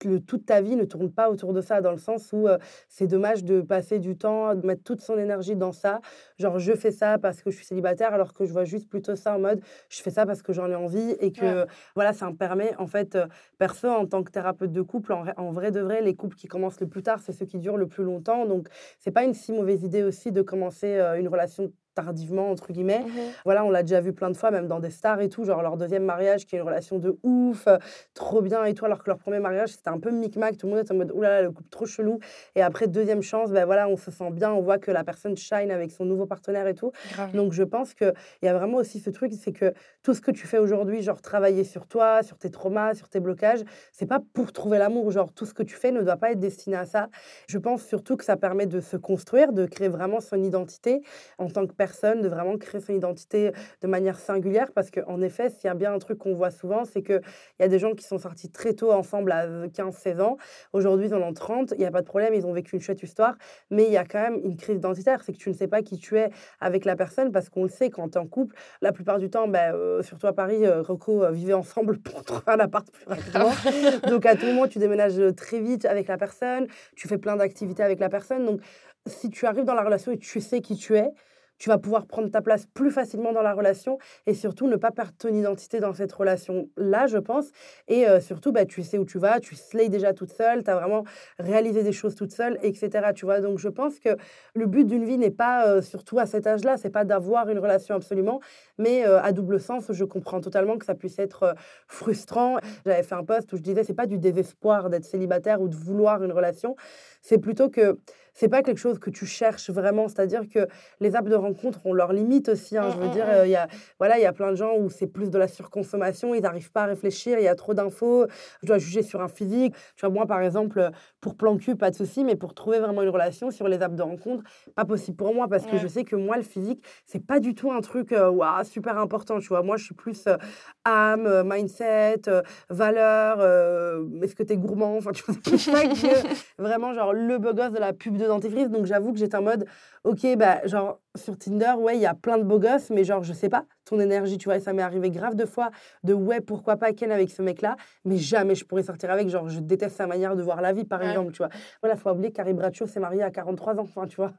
Le, toute ta vie ne tourne pas autour de ça, dans le sens où euh, c'est dommage de passer du temps, de mettre toute son énergie dans ça. Genre, je fais ça parce que je suis célibataire, alors que je vois juste plutôt ça en mode, je fais ça parce que j'en ai envie et que, Ouais. voilà, ça me permet, en fait, euh, perso, en tant que thérapeute de couple, en, en vrai de vrai, les couples qui commencent le plus tard, c'est ceux qui durent le plus longtemps. Donc, c'est pas une si mauvaise idée aussi de commencer une relation tardivement, entre guillemets. Mhm. Voilà, on l'a déjà vu plein de fois, même dans des stars et tout, genre leur deuxième mariage qui est une relation de ouf, euh, trop bien et tout, alors que leur premier mariage c'était un peu micmac, tout le monde était en mode oulala, le couple trop chelou. Et après, deuxième chance, ben voilà, on se sent bien, on voit que la personne shine avec son nouveau partenaire et tout. Grave. Donc je pense qu'il y a vraiment aussi ce truc, c'est que tout ce que tu fais aujourd'hui, genre travailler sur toi, sur tes traumas, sur tes blocages, c'est pas pour trouver l'amour. Genre tout ce que tu fais ne doit pas être destiné à ça. Je pense surtout que ça permet de se construire, de créer vraiment son identité en tant que personne, de vraiment créer son identité de manière singulière. Parce qu'en effet, s'il y a bien un truc qu'on voit souvent, c'est qu'il y a des gens qui sont sortis très tôt ensemble à 15-16 ans. Aujourd'hui, ils en ont 30. Il n'y a pas de problème, ils ont vécu une chouette histoire. Mais il y a quand même une crise identitaire. C'est que tu ne sais pas qui tu es avec la personne parce qu'on le sait quand tu es en couple. La plupart du temps, ben, euh, surtout à Paris, euh, Rocco euh, vivait ensemble pour trouver un appart plus rapidement. Donc à tout moment, tu déménages euh, très vite avec la personne, tu fais plein d'activités avec la personne. Donc si tu arrives dans la relation et tu sais qui tu es, tu vas pouvoir prendre ta place plus facilement dans la relation et surtout ne pas perdre ton identité dans cette relation-là, je pense. Et euh, surtout, bah, tu sais où tu vas, tu slay déjà toute seule, tu as vraiment réalisé des choses toute seule, etc. Tu vois, donc je pense que le but d'une vie n'est pas, euh, surtout à cet âge-là, c'est pas d'avoir une relation absolument, mais euh, à double sens, je comprends totalement que ça puisse être frustrant. J'avais fait un post où je disais, c'est pas du désespoir d'être célibataire ou de vouloir une relation, c'est plutôt que c'est pas quelque chose que tu cherches vraiment. C'est-à-dire que les apps de rencontre ont leurs limites aussi. hein. Mm, je veux mm, dire, mm. euh, il y a voilà, il y a plein de gens où c'est plus de la surconsommation, ils n'arrivent pas à réfléchir, il y a trop d'infos, je dois juger sur un physique. Tu vois, moi, par exemple, euh, pour plan cul, pas de souci, mais pour trouver vraiment une relation sur les apps de rencontre, pas possible pour moi parce que je sais que moi, le physique, c'est pas du tout un truc euh, ouah, super important. Tu vois, moi, je suis plus euh, âme, euh, mindset, euh, valeur, euh, est-ce que tu es gourmand? Enfin, tu vois, que vraiment genre le beau gosse de la pub de Donc, j'avoue que j'étais en mode, ok, bah, genre, sur Tinder, ouais, il y a plein de beaux gosses, mais genre, je sais pas, ton énergie, tu vois, et ça m'est arrivé grave de fois de ouais, pourquoi pas Ken avec ce mec-là, mais jamais je pourrais sortir avec. Genre, je déteste sa manière de voir la vie, par Ouais. exemple, tu vois. Voilà, faut pas oublier que Carrie Bradshaw s'est mariée à 43 ans, enfin, tu vois,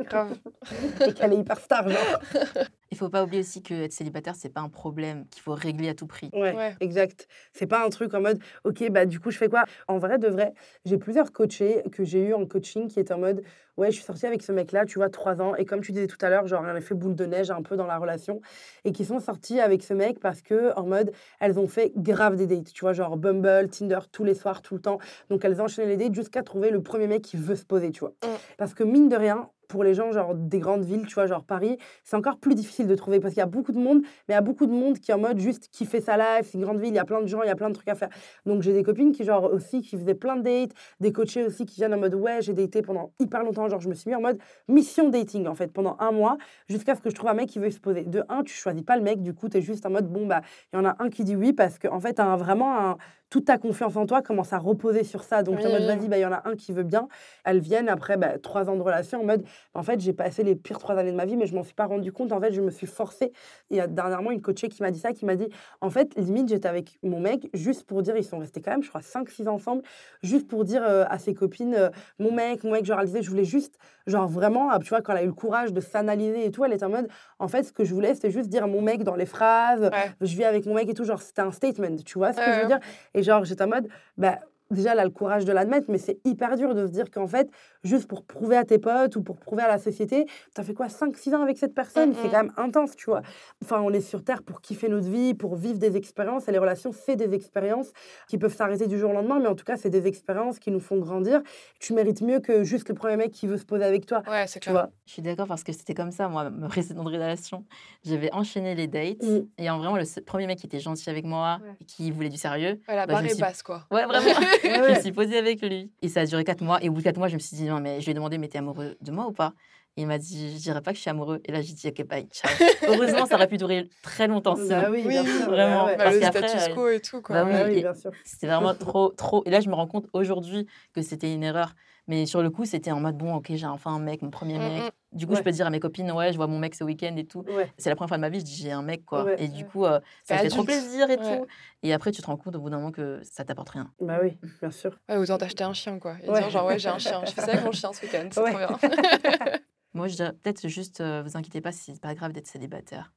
Grave. et qu'elle est hyper star, genre. Il faut pas oublier aussi que être célibataire, c'est pas un problème qu'il faut régler à tout prix. Ouais, Ouais. exact. C'est pas un truc en mode, ok, bah du coup, je fais quoi? En vrai, de vrai, j'ai plusieurs coachés que j'ai eu en coaching qui étaient en mode, ouais, je suis sortie avec ce mec-là, tu vois, trois ans, et comme tu disais tout à l'heure, genre un effet boule de neige un peu dans la relation, et qui sont sorties avec ce mec parce que, en mode, elles ont fait grave des dates, tu vois, genre Bumble, Tinder, tous les soirs, tout le temps. Donc elles enchaînaient les dates jusqu'à trouver le premier mec qui veut se poser, tu vois. Mm. Parce que mine de rien, pour les gens genre des grandes villes, tu vois, genre Paris, c'est encore plus difficile de trouver parce qu'il y a beaucoup de monde, mais il y a beaucoup de monde qui est en mode juste qui fait sa life, c'est une grande ville, il y a plein de gens, il y a plein de trucs à faire. Donc j'ai des copines qui genre aussi qui faisaient plein de dates, des coachés aussi qui viennent en mode ouais, j'ai daté pendant hyper longtemps, genre je me suis mis en mode mission dating en fait pendant un mois jusqu'à ce que je trouve un mec qui veut se poser. De un, tu choisis pas le mec, du coup tu es juste en mode bon bah il y en a un qui dit oui parce que en fait un- vraiment un toute ta confiance en toi commence à reposer sur ça. Donc, en mode, vas-y, bah, il y en a un qui veut bien. Elles viennent après bah, trois ans de relation en mode, en fait, j'ai passé les pires trois années de ma vie, mais je m'en suis pas rendu compte. En fait, je me suis forcée. Il y a dernièrement une coachée qui m'a dit ça, qui m'a dit, en fait, limite, j'étais avec mon mec juste pour dire, ils sont restés quand même, je crois, 5-6 ensemble, juste pour dire euh, à ses copines, euh, mon mec, mon mec, genre, elle disait, je voulais juste, genre, vraiment, ah, tu vois, quand elle a eu le courage de s'analyser et tout, elle était en mode, en fait, ce que je voulais, c'était juste dire mon mec dans les phrases, Ouais. je vis avec mon mec et tout, genre, c'était un statement, tu vois ce que Ouais, je veux dire? Et genre, j'étais en mode, bah, déjà, elle a le courage de l'admettre, mais c'est hyper dur de se dire qu'en fait, juste pour prouver à tes potes ou pour prouver à la société, tu as fait quoi 5-6 ans avec cette personne? Mm, C'est mm. quand même intense, tu vois. Enfin, on est sur Terre pour kiffer notre vie, pour vivre des expériences, et les relations, c'est des expériences qui peuvent s'arrêter du jour au lendemain, mais en tout cas, c'est des expériences qui nous font grandir. Tu mérites mieux que juste le premier mec qui veut se poser avec toi, Ouais, c'est tu clair. vois. Je suis d'accord parce que c'était comme ça, moi, ma précédente relation. J'avais enchaîné les dates Mm. et en vraiment, le premier mec qui était gentil avec moi, Ouais. qui voulait du sérieux, Ouais, la Bah, barre me est suis- basse, quoi. ouais, vraiment, je ouais. me suis posée avec lui. Et ça a duré quatre mois. Et au bout de quatre mois, je me suis dit, non, mais je lui ai demandé, mais t'es amoureux de moi ou pas? Et il m'a dit, je dirais pas que je suis amoureux. Et là, j'ai dit, ok, bye, ciao. Heureusement, ça aurait pu durer très longtemps sinon. Bah oui, Oui, bien oui, sûr, vraiment. Bah, Parce le qu'après, status quo et tout, quoi. bah oui, oui, et- bien sûr. C'était vraiment trop, trop. Et là, je me rends compte aujourd'hui que c'était une erreur. Mais sur le coup, c'était en mode, bon, ok, j'ai enfin un mec, mon premier Mm, mec. mm. Du coup, je peux dire à mes copines, ouais, je vois mon mec ce week-end et tout. Ouais. C'est la première fois de ma vie, je dis, j'ai un mec, quoi. Ouais. Et du coup, euh, ça fait trop adulte. plaisir et Ouais. tout. Et après, tu te rends compte au bout d'un moment que ça t'apporte rien. Bah oui, bien sûr. Ouais, autant t'acheter un chien, quoi. Et Ouais. dire, genre, ouais, j'ai un chien. Je fais ça avec mon chien ce week-end. C'est Ouais. trop bien. Moi, je dirais peut-être juste, euh, vous inquiétez pas, c'est pas grave d'être célibataire.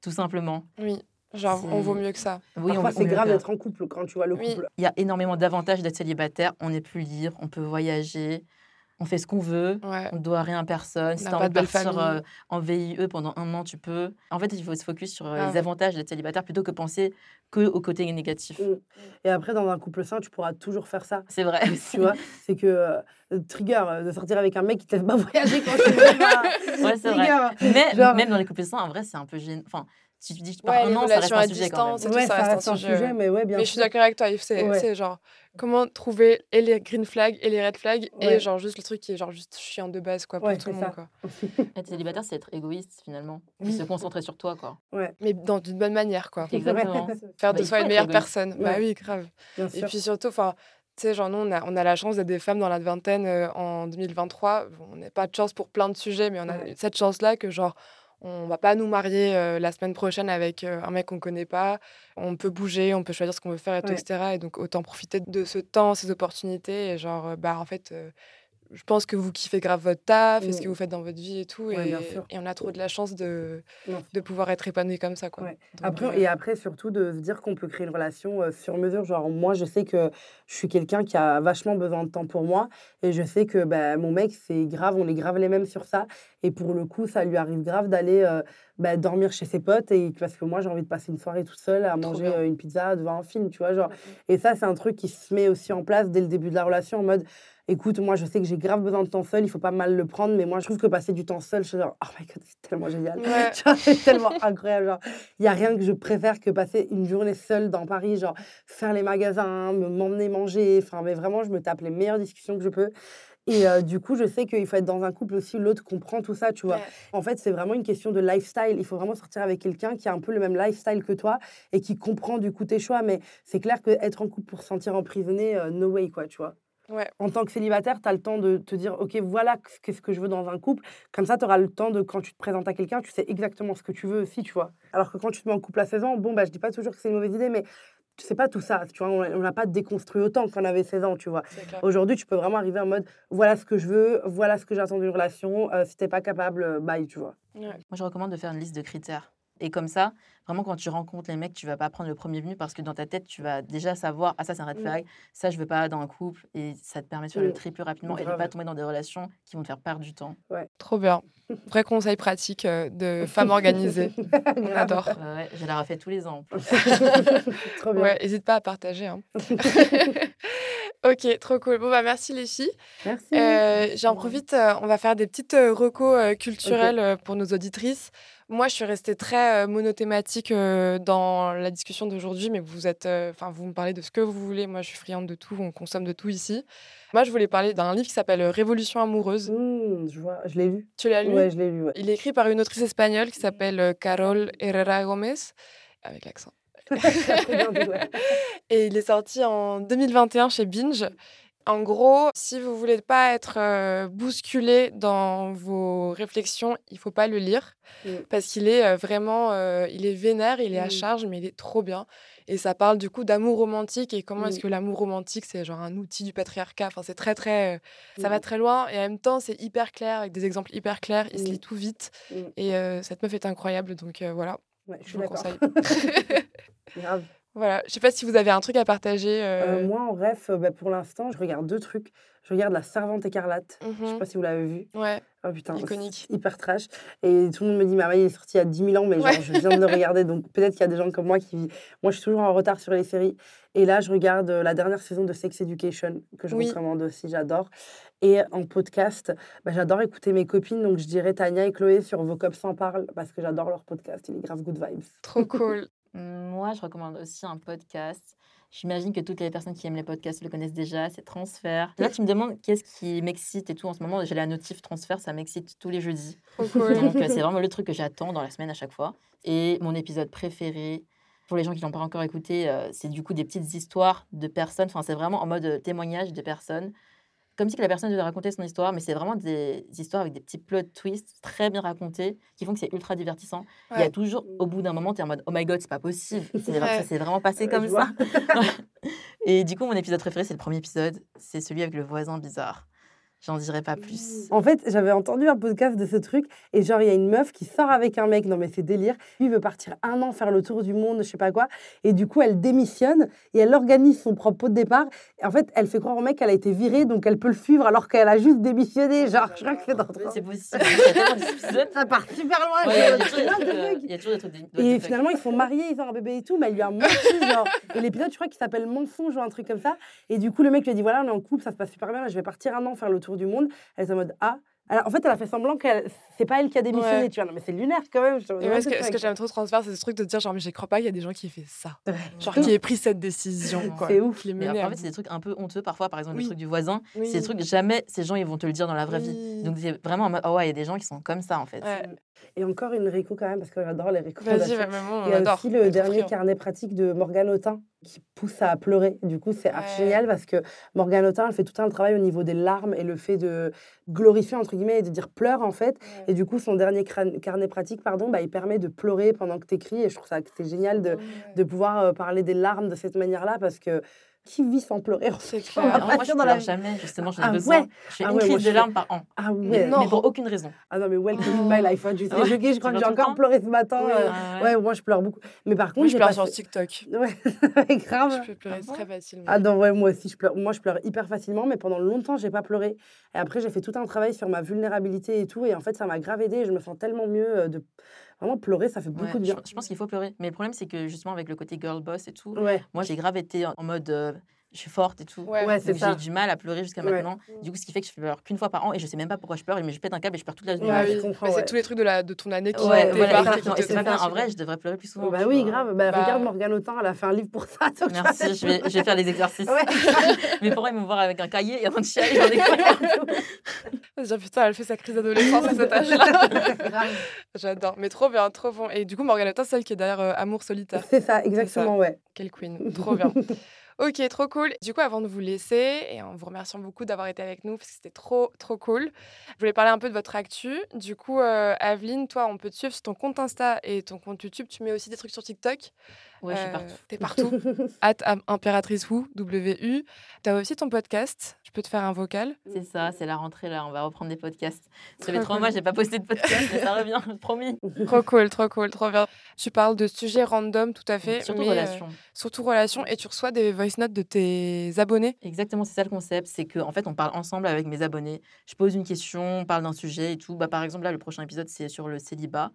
Tout simplement. Oui. Genre, on vaut mieux que ça. Oui, Parfois, c'est grave d'être en couple quand tu vois le Oui. couple. Il y a énormément d'avantages d'être célibataire. On est plus libre, on peut voyager, on fait ce qu'on veut. Ouais. On ne doit rien à personne. Si tu as pas envie de partir euh, en VIE pendant un an, tu peux. En fait, il faut se focus sur euh, Ah les ouais. avantages d'être célibataire plutôt que penser que au côté négatif. Mm. Et après, dans un couple sain, tu pourras toujours faire ça. C'est vrai. Tu vois, c'est que euh, le trigger euh, de sortir avec un mec qui te laisse pas voyager quand tu veux. Ouais, c'est vrai. Mais Genre- même dans les couples sains, en vrai, c'est un peu gênant. Enfin, si tu dis que tu pars Ouais, un an, ça reste relations un à sujet quand même. Ouais, ça reste un sujet, ouais. mais ouais, bien Mais je suis d'accord avec toi, Yves, c'est Ouais. genre comment trouver et les green flags et les red flags et Ouais. genre juste le truc qui est genre juste chiant de base quoi pour Ouais, tout le monde quoi. Être célibataire, c'est être égoïste finalement. Oui. se concentrer sur toi, quoi. Mais dans d'une bonne manière quoi. Exactement. Faire de soi une meilleure personne. Bah Ouais. oui, grave. Bien Et sûr. puis surtout, enfin, tu sais, genre nous on a, on a la chance d'être des femmes dans la vingtaine euh, en 2023. Bon, on n'a pas de chance pour plein de sujets, mais on a Ouais. cette chance là que genre on va pas nous marier euh, la semaine prochaine avec euh, un mec qu'on connaît pas. On peut bouger, on peut choisir ce qu'on veut faire, et tout, Ouais. etc. Et donc autant profiter de ce temps, ces opportunités. Et genre, bah en fait, je pense que vous kiffez grave votre taf et ce que Mm. vous faites dans votre vie et tout. Ouais, et, on a trop de la chance de, de pouvoir être épanoui comme ça. Quoi. Ouais. Donc, Après, euh, et après, surtout, de se dire qu'on peut créer une relation euh, sur mesure. Genre, moi, je sais que je suis quelqu'un qui a vachement besoin de temps pour moi. Et je sais que bah, mon mec, c'est grave, on est grave les mêmes sur ça. Et pour le coup, ça lui arrive grave d'aller bah, dormir chez ses potes. Et parce que moi, j'ai envie de passer une soirée toute seule à Trop manger bien. euh, une pizza devant un film, tu vois. Genre. Et ça, c'est un truc qui se met aussi en place dès le début de la relation en mode. Écoute, moi, je sais que j'ai grave besoin de temps seul, il faut pas mal le prendre, mais moi, je trouve que passer du temps seul, je suis genre, oh my god, c'est tellement génial. Ouais. C'est tellement incroyable. Genre, il n'y a rien que je préfère que passer une journée seule dans Paris, genre faire les magasins, me- m'emmener manger. Enfin, mais vraiment, je me tape les meilleures discussions que je peux. Et euh, du coup, je sais qu'il faut être dans un couple aussi, l'autre comprend tout ça, tu vois. Ouais. En fait, c'est vraiment une question de lifestyle. Il faut vraiment sortir avec quelqu'un qui a un peu le même lifestyle que toi et qui comprend du coup tes choix. Mais c'est clair qu'être en couple pour se sentir emprisonné, euh, no way, quoi, tu vois. Ouais. En tant que célibataire, tu as le temps de te dire, OK, voilà qu'est-ce que je veux dans un couple. Comme ça, tu auras le temps de, quand tu te présentes à quelqu'un, tu sais exactement ce que tu veux aussi, tu vois. Alors que quand tu te mets en couple à 16 ans, bon, bah, je dis pas toujours que c'est une mauvaise idée, mais tu sais pas tout ça, tu vois. On n'a pas déconstruit autant quand on avait 16 ans, tu vois. C'est. Aujourd'hui, tu peux vraiment arriver en mode, voilà ce que je veux, voilà ce que j'attends d'une relation. euh, si t'es pas capable, euh, bye, tu vois. Ouais. Moi, je recommande de faire une liste de critères. Et comme ça, vraiment, quand tu rencontres les mecs, tu vas pas prendre le premier venu parce que dans ta tête, tu vas déjà savoir, ah, ça, c'est un red Mm. flag, ça, je veux pas dans un couple. Et ça te permet de faire le Mm. tri plus rapidement et de pas tomber dans des relations qui vont te faire perdre du temps. Trop bien. Vrai conseil pratique euh, de femme organisée. On adore. Ouais, ouais, je la refais tous les ans. en plus. Trop bien. Ouais, n'hésite pas à partager. hein. ok, trop cool. Bon, bah merci les filles. Merci. Euh, J'en profite, euh, on va faire des petites euh, recos euh, culturelles pour nos auditrices. Moi, je suis restée très monothématique dans la discussion d'aujourd'hui, mais vous êtes, enfin, vous me parlez de ce que vous voulez. Moi, je suis friande de tout, on consomme de tout ici. Moi, je voulais parler d'un livre qui s'appelle Révolution amoureuse. Mmh, je vois, je l'ai lu. Tu l'as lu? Ouais, je l'ai lu. Ouais. Il est écrit par une autrice espagnole qui s'appelle euh, Carol Herrera Gomez, avec l'accent. Et il est sorti en 2021 chez Binge. En gros, si vous voulez pas être euh, bousculé dans vos réflexions, il faut pas le lire Mm. parce qu'il est euh, vraiment, euh, il est vénère, il est à Mm. charge, mais il est trop bien. Et ça parle du coup d'amour romantique et comment est-ce Mm. que l'amour romantique c'est genre un outil du patriarcat. Enfin, c'est très très, ça va très loin et en même temps c'est hyper clair avec des exemples hyper clairs. Il se lit tout vite et cette meuf est incroyable. Donc voilà, Ouais, je suis d'accord. Grave. Voilà. Je sais pas si vous avez un truc à partager. Euh, euh, moi, en ref, euh, bah, pour l'instant, je regarde deux trucs. Je regarde La Servante écarlate. Je sais mhm. pas si vous l'avez vu. Ouais, Oh putain, iconique. hyper trash. Et tout le monde me dit, mais il est sorti il y a 10 000 ans, mais genre, je viens de le regarder. Donc peut-être qu'il y a des gens comme moi qui. Moi, je suis toujours en retard sur les séries. Et là, je regarde euh, la dernière saison de Sex Education, que je Oui. recommande aussi, j'adore. Et en podcast, bah, j'adore écouter mes copines. Donc je dirais Tania et Chloé sur Vos Cops s'en parlent, parce que j'adore leur podcast. Il est grave good vibes. Trop cool. Moi, je recommande aussi un podcast. J'imagine que toutes les personnes qui aiment les podcasts le connaissent déjà, c'est Transfert. Là, tu me demandes qu'est-ce qui m'excite et tout en ce moment. J'ai la notif Transfert, ça m'excite tous les jeudis. Cool. Donc, euh, c'est vraiment le truc que j'attends dans la semaine à chaque fois. Et mon épisode préféré, pour les gens qui l'ont pas encore écouté, euh, c'est du coup des petites histoires de personnes. Enfin, c'est vraiment en mode euh, témoignage de personnes. Comme si que la personne devait raconter son histoire, mais c'est vraiment des histoires avec des petits plot twists très bien racontés qui font que c'est ultra divertissant. Il y a toujours, au bout d'un moment, tu es en mode Oh my god, c'est pas possible. C'est vrai- Ouais. ça s'est vraiment passé comme ça. Et du coup, mon épisode préféré, c'est le premier épisode. C'est celui avec le voisin bizarre. J'en dirai pas plus. En fait, j'avais entendu un podcast de ce truc et genre il y a une meuf qui sort avec un mec, non mais c'est délire. Lui il veut partir un an faire le tour du monde, je sais pas quoi, et du coup elle démissionne et elle organise son propre pot de départ. Et en fait, elle fait croire au mec qu'elle a été virée, donc elle peut le suivre alors qu'elle a juste démissionné. Genre, je crois que c'est dans c'est possible. D'épisodes. Ça part super loin. Ouais, il y a toujours des trucs, the fuck il y a toujours des trucs. de- what the Et finalement, ils sont mariés, ils ont un bébé et tout, mais elle lui a menti, genre. Et l'épisode, je crois qu'il s'appelle Mensonge ou un truc comme ça. Et du coup, le mec lui a dit voilà, on est en couple, ça se passe super bien, je vais partir un an faire le tour du monde. Elle est en mode ah. Alors, en fait, elle a fait semblant qu'elle. C'est pas elle qui a démissionné, Ouais. tu vois. Non, mais c'est lunaire quand même. je Et moi, ce que, ce que j'aime trop transfert, c'est ce truc de dire genre, mais je crois pas qu'il y a des gens qui aient fait ça. Ouais. Genre, qui aient pris cette décision. C'est ouf. Les Mais en fait, c'est des trucs un peu honteux parfois. Par exemple, Oui. le truc du voisin. bout. C'est des Oui. trucs, jamais ces gens, ils vont te le dire dans la vraie vie. Oui. Donc, c'est vraiment en mode, oh ouais, il y a des gens qui sont comme ça, en fait. Ouais. Et encore une réco quand même, parce que j'adore les récos. Vas-y, bah, maman, on Il y a adore. aussi On le dernier carnet pratique de Morgane Autain qui pousse à pleurer. Du coup, c'est archi génial parce que Morgane Autain, elle fait tout un travail au niveau des larmes et le fait de glorifier, entre guillemets, et de dire pleure, en fait. Et du coup, son dernier carnet pratique, pardon, bah, il permet de pleurer pendant que tu écris. Et je trouve ça que c'est génial de, de pouvoir euh, parler des larmes de cette manière-là parce que qui vit sans pleurer en C'est fait pas moi, je la pleure jamais, justement, j'en ai Ah besoin. ouais. Je fais Ah une ouais, crise je de larmes par an. Ah Mais ouais. non. Mais pour aucune raison. Ah non, mais welcome Oh. in my life. hein, choquée, je tu crois que j'ai encore pleuré ce matin. Oui. euh, Ouais, moi je pleure beaucoup. Mais par contre, Moi, je j'ai pleure passé- sur TikTok. Ouais, grave. Je peux pleurer Ah très facilement. Ah non, ouais, moi aussi, je pleure. Moi, je pleure hyper facilement, mais pendant longtemps, j'ai pas pleuré. Et après, j'ai fait tout un travail sur ma vulnérabilité et tout. Et en fait, ça m'a grave aidé. Je me sens tellement mieux euh, de vraiment pleurer. Ça fait beaucoup Ouais, de je, bien. je pense qu'il faut pleurer. Mais le problème, c'est que justement, avec le côté girl boss et tout, Ouais, moi, j'ai grave été en mode euh, je suis forte et tout. Ouais. c'est j'ai du mal à pleurer jusqu'à Ouais. maintenant. Du coup, ce qui fait que je pleure qu'une fois par an et je sais même pas pourquoi je pleure, mais je pète un câble et je pleure toute la journée. Je Mais. C'est tous les trucs de, la, de ton année qui Ouais, voilà, et c'est pas. En vrai, je devrais pleurer plus souvent. bah tu oui, vois. grave. Bah, Bah, regarde Morgane Autain, elle a fait un livre pour ça. Merci, je vais, je vais faire les exercices. Ouais. Mes parents, ils vont me voir avec un cahier et en train de chialer dans des dit, putain, elle fait sa crise d'adolescence à cet âge-là. J'adore. Mais trop bien, trop bon. Et du coup, Morgane Autain, celle qui est derrière euh, Amour solitaire. C'est ça, exactement, ouais. Quelle queen. Trop bien. Ok, trop cool. Du coup, avant de vous laisser, et en vous remerciant beaucoup d'avoir été avec nous, parce que c'était trop, trop cool, je voulais parler un peu de votre actu. Du coup, euh, Aveline, toi, on peut te suivre sur ton compte Insta et ton compte YouTube. Tu mets aussi des trucs sur TikTok. Ouais, je suis Euh, partout. T'es partout. At Impératrice Wu, W-U. T'as aussi ton podcast. Je peux te faire un vocal. C'est ça, c'est la rentrée là, on va reprendre des podcasts. Ça fait Trop trois mois, j'ai pas posté de podcast, mais ça revient, promis. Trop cool, trop cool, trop bien. Tu parles de sujets random, tout à fait. Surtout euh, relation. surtout relations. Et tu reçois des voice notes de tes abonnés? Exactement, c'est ça le concept, c'est qu'en en fait, on parle ensemble avec mes abonnés. Je pose une question, on parle d'un sujet et tout. Bah, par exemple, là, le prochain épisode, c'est sur le célibat,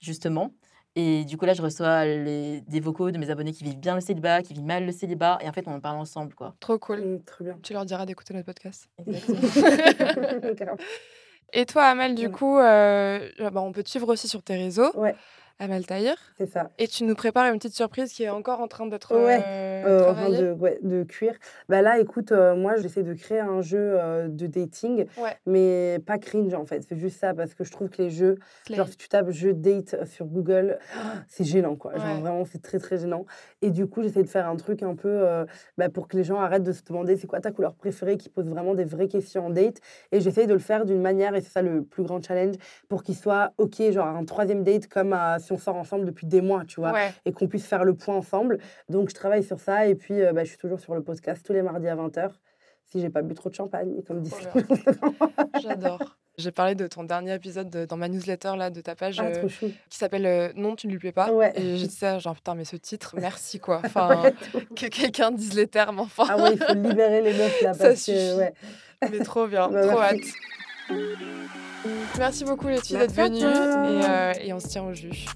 justement. Et du coup, là, je reçois les, des vocaux de mes abonnés qui vivent bien le célibat, qui vivent mal le célibat. Et en fait, on en parle ensemble, quoi. Trop cool. Mm, Très bien. Tu leur diras d'écouter notre podcast. Exactement. Et toi, Amel, du Ouais. coup, euh, bah, on peut te suivre aussi sur tes réseaux. Ouais. Amel Tahir. C'est ça. Et tu nous prépares une petite surprise qui est encore en train d'être Ouais, euh, Euh, de, ouais, de cuire. Bah là, écoute, euh, moi, j'essaie de créer un jeu euh, de dating, Ouais. mais pas cringe en fait. C'est juste ça, parce que je trouve que les jeux, Slay. genre si tu tapes jeu date sur Google, c'est gênant quoi. Genre vraiment, c'est très très gênant. Et du coup, j'essaie de faire un truc un peu bah, pour que les gens arrêtent de se demander c'est quoi ta couleur préférée, qui pose vraiment des vraies questions en date. Et j'essaie de le faire d'une manière, et c'est ça le plus grand challenge, pour qu'il soit ok, genre un troisième date comme euh, si on sort ensemble depuis des mois, tu vois Ouais. et qu'on puisse faire le point ensemble. Donc, je travaille sur ça. Et puis, euh, bah, je suis toujours sur le podcast tous les mardis à 20h. Si j'ai pas bu trop de champagne, comme dit. J'adore. J'ai parlé de ton dernier épisode de- dans ma newsletter là, de ta page Ah, euh, qui s'appelle euh, Non, tu ne lui plais pas. Ouais. Et j'ai dit ça, genre putain, mais ce titre, merci quoi. Enfin, Ouais, que quelqu'un dise les termes, enfin. Ah ouais, il faut libérer les meufs là Ça parce suffit. que ouais. Mais trop bien, Bah, trop hâte. Merci beaucoup les filles d'être venues et, euh, et on se tient au jus.